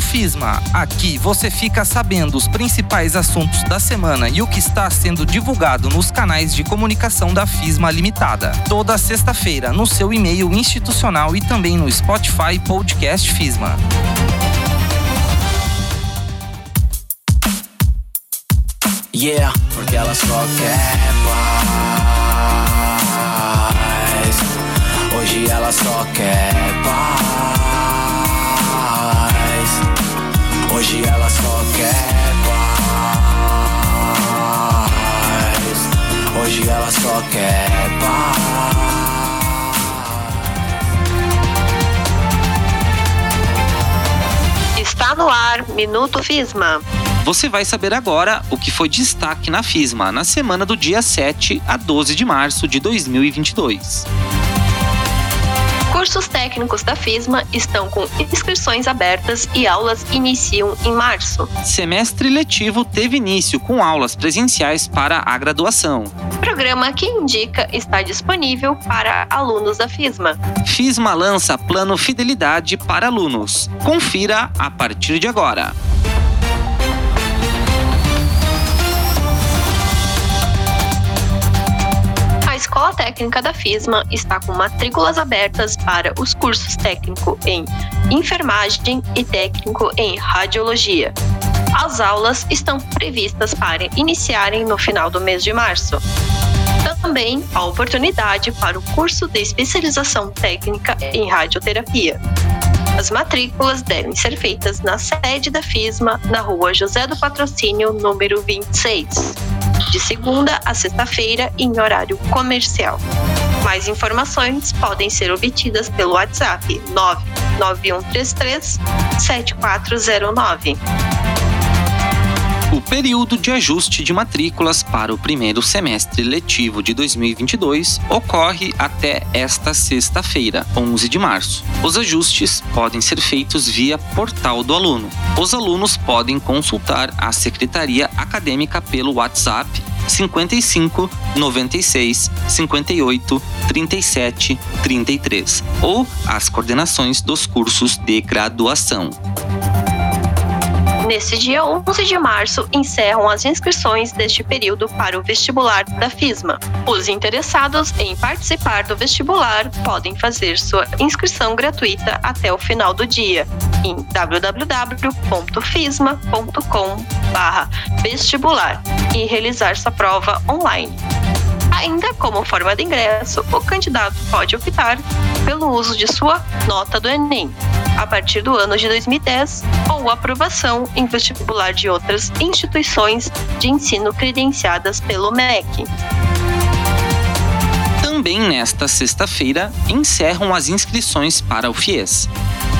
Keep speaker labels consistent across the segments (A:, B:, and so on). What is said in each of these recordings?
A: FISMA. Aqui você fica sabendo os principais assuntos da semana e o que está sendo divulgado nos canais de comunicação da FISMA Limitada. Toda sexta-feira no seu e-mail institucional e também no Spotify Podcast FISMA.
B: Yeah, porque ela só quer paz. Hoje ela só quer paz. Hoje ela só quer paz. Hoje ela só quer paz.
C: Está no ar Minuto FISMA.
D: Você vai saber agora o que foi destaque na FISMA na semana do dia 7 a 12 de março de 2022.
C: Cursos técnicos da FISMA estão com inscrições abertas e aulas iniciam em março.
D: Semestre letivo teve início com aulas presenciais para a graduação.
C: Programa que indica está disponível para alunos da FISMA.
D: FISMA lança plano Fidelidade para alunos. Confira a partir de agora.
C: Técnica da FISMA está com matrículas abertas para os cursos técnico em enfermagem e técnico em radiologia. As aulas estão previstas para iniciarem no final do mês de março. Também a oportunidade para o curso de especialização técnica em radioterapia. As matrículas devem ser feitas na sede da FISMA, na rua José do Patrocínio, número 26, de segunda a sexta-feira, em horário comercial. Mais informações podem ser obtidas pelo WhatsApp 99133 7409.
D: O período de ajuste de matrículas para o primeiro semestre letivo de 2022 ocorre até esta sexta-feira, 11 de março. Os ajustes podem ser feitos via portal do aluno. Os alunos podem consultar a secretaria acadêmica pelo WhatsApp 55 96 58 37 33 ou as coordenações dos cursos de graduação.
C: Nesse dia 11 de março, encerram as inscrições deste período para o vestibular da FISMA. Os interessados em participar do vestibular podem fazer sua inscrição gratuita até o final do dia em www.fisma.com/vestibular e realizar sua prova online. Ainda como forma de ingresso, o candidato pode optar pelo uso de sua nota do Enem a partir do ano de 2010 ou aprovação em vestibular de outras instituições de ensino credenciadas pelo MEC.
D: Também nesta sexta-feira encerram as inscrições para o FIES.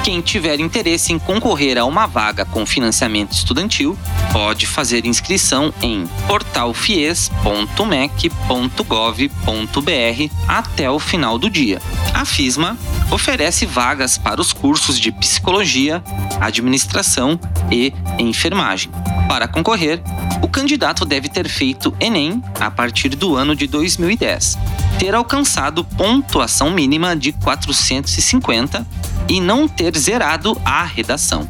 D: Quem tiver interesse em concorrer a uma vaga com financiamento estudantil pode fazer inscrição em portalfies.mec.gov.br até o final do dia. A FISMA oferece vagas para os cursos de psicologia, administração e enfermagem. Para concorrer, o candidato deve ter feito Enem a partir do ano de 2010, ter alcançado pontuação mínima de 450 e não ter zerado a redação.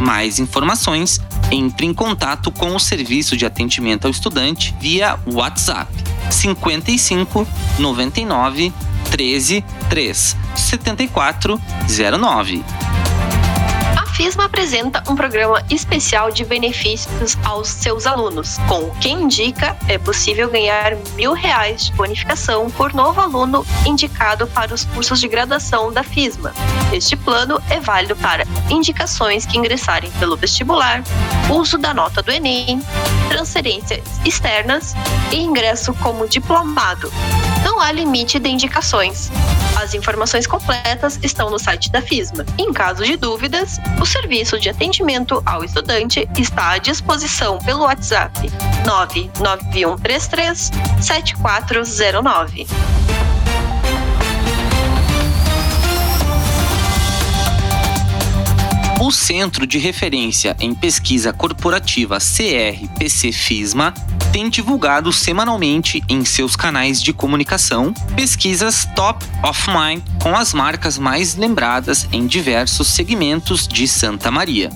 D: Mais informações, entre em contato com o serviço de atendimento ao estudante via WhatsApp 55 99 13 3 74 09.
C: FISMA apresenta um programa especial de benefícios aos seus alunos. Com o Quem Indica, é possível ganhar mil reais de bonificação por novo aluno indicado para os cursos de graduação da FISMA. Este plano é válido para indicações que ingressarem pelo vestibular, uso da nota do Enem, transferências externas e ingresso como diplomado. Não há limite de indicações. As informações completas estão no site da FISMA. Em caso de dúvidas, o serviço de atendimento ao estudante está à disposição pelo WhatsApp 99133 7409.
D: O Centro de Referência em Pesquisa Corporativa CRPC FISMA tem divulgado semanalmente em seus canais de comunicação pesquisas top of mind com as marcas mais lembradas em diversos segmentos de Santa Maria.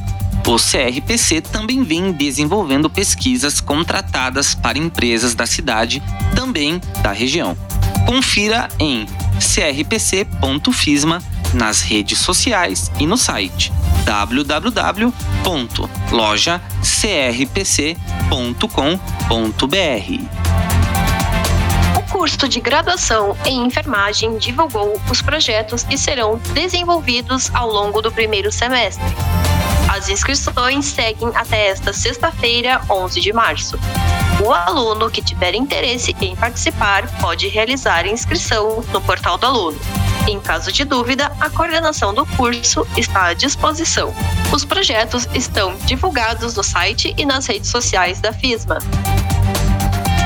D: O CRPC também vem desenvolvendo pesquisas contratadas para empresas da cidade, também da região. Confira em crpc.fisma nas redes sociais e no site www.lojacrpc.com.br.
C: O curso de graduação em enfermagem divulgou os projetos que serão desenvolvidos ao longo do primeiro semestre. As inscrições seguem até esta sexta-feira, 11 de março. O aluno que tiver interesse em participar pode realizar a inscrição no portal do aluno. Em caso de dúvida, a coordenação do curso está à disposição. Os projetos estão divulgados no site e nas redes sociais da FISMA.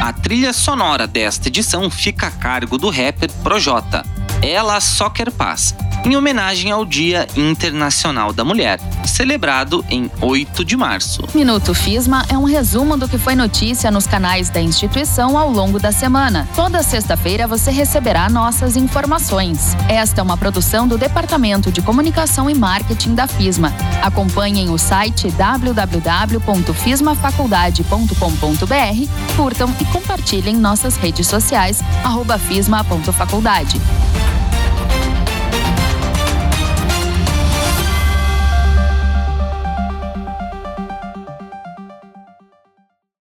D: A trilha sonora desta edição fica a cargo do rapper Projota. Ela só quer paz em homenagem ao Dia Internacional da Mulher, celebrado em 8 de março.
E: Minuto FISMA é um resumo do que foi notícia nos canais da instituição ao longo da semana. Toda sexta-feira você receberá nossas informações. Esta é uma produção do Departamento de Comunicação e Marketing da FISMA. Acompanhem o site www.fismafaculdade.com.br, curtam e compartilhem nossas redes sociais, arroba fisma.faculdade.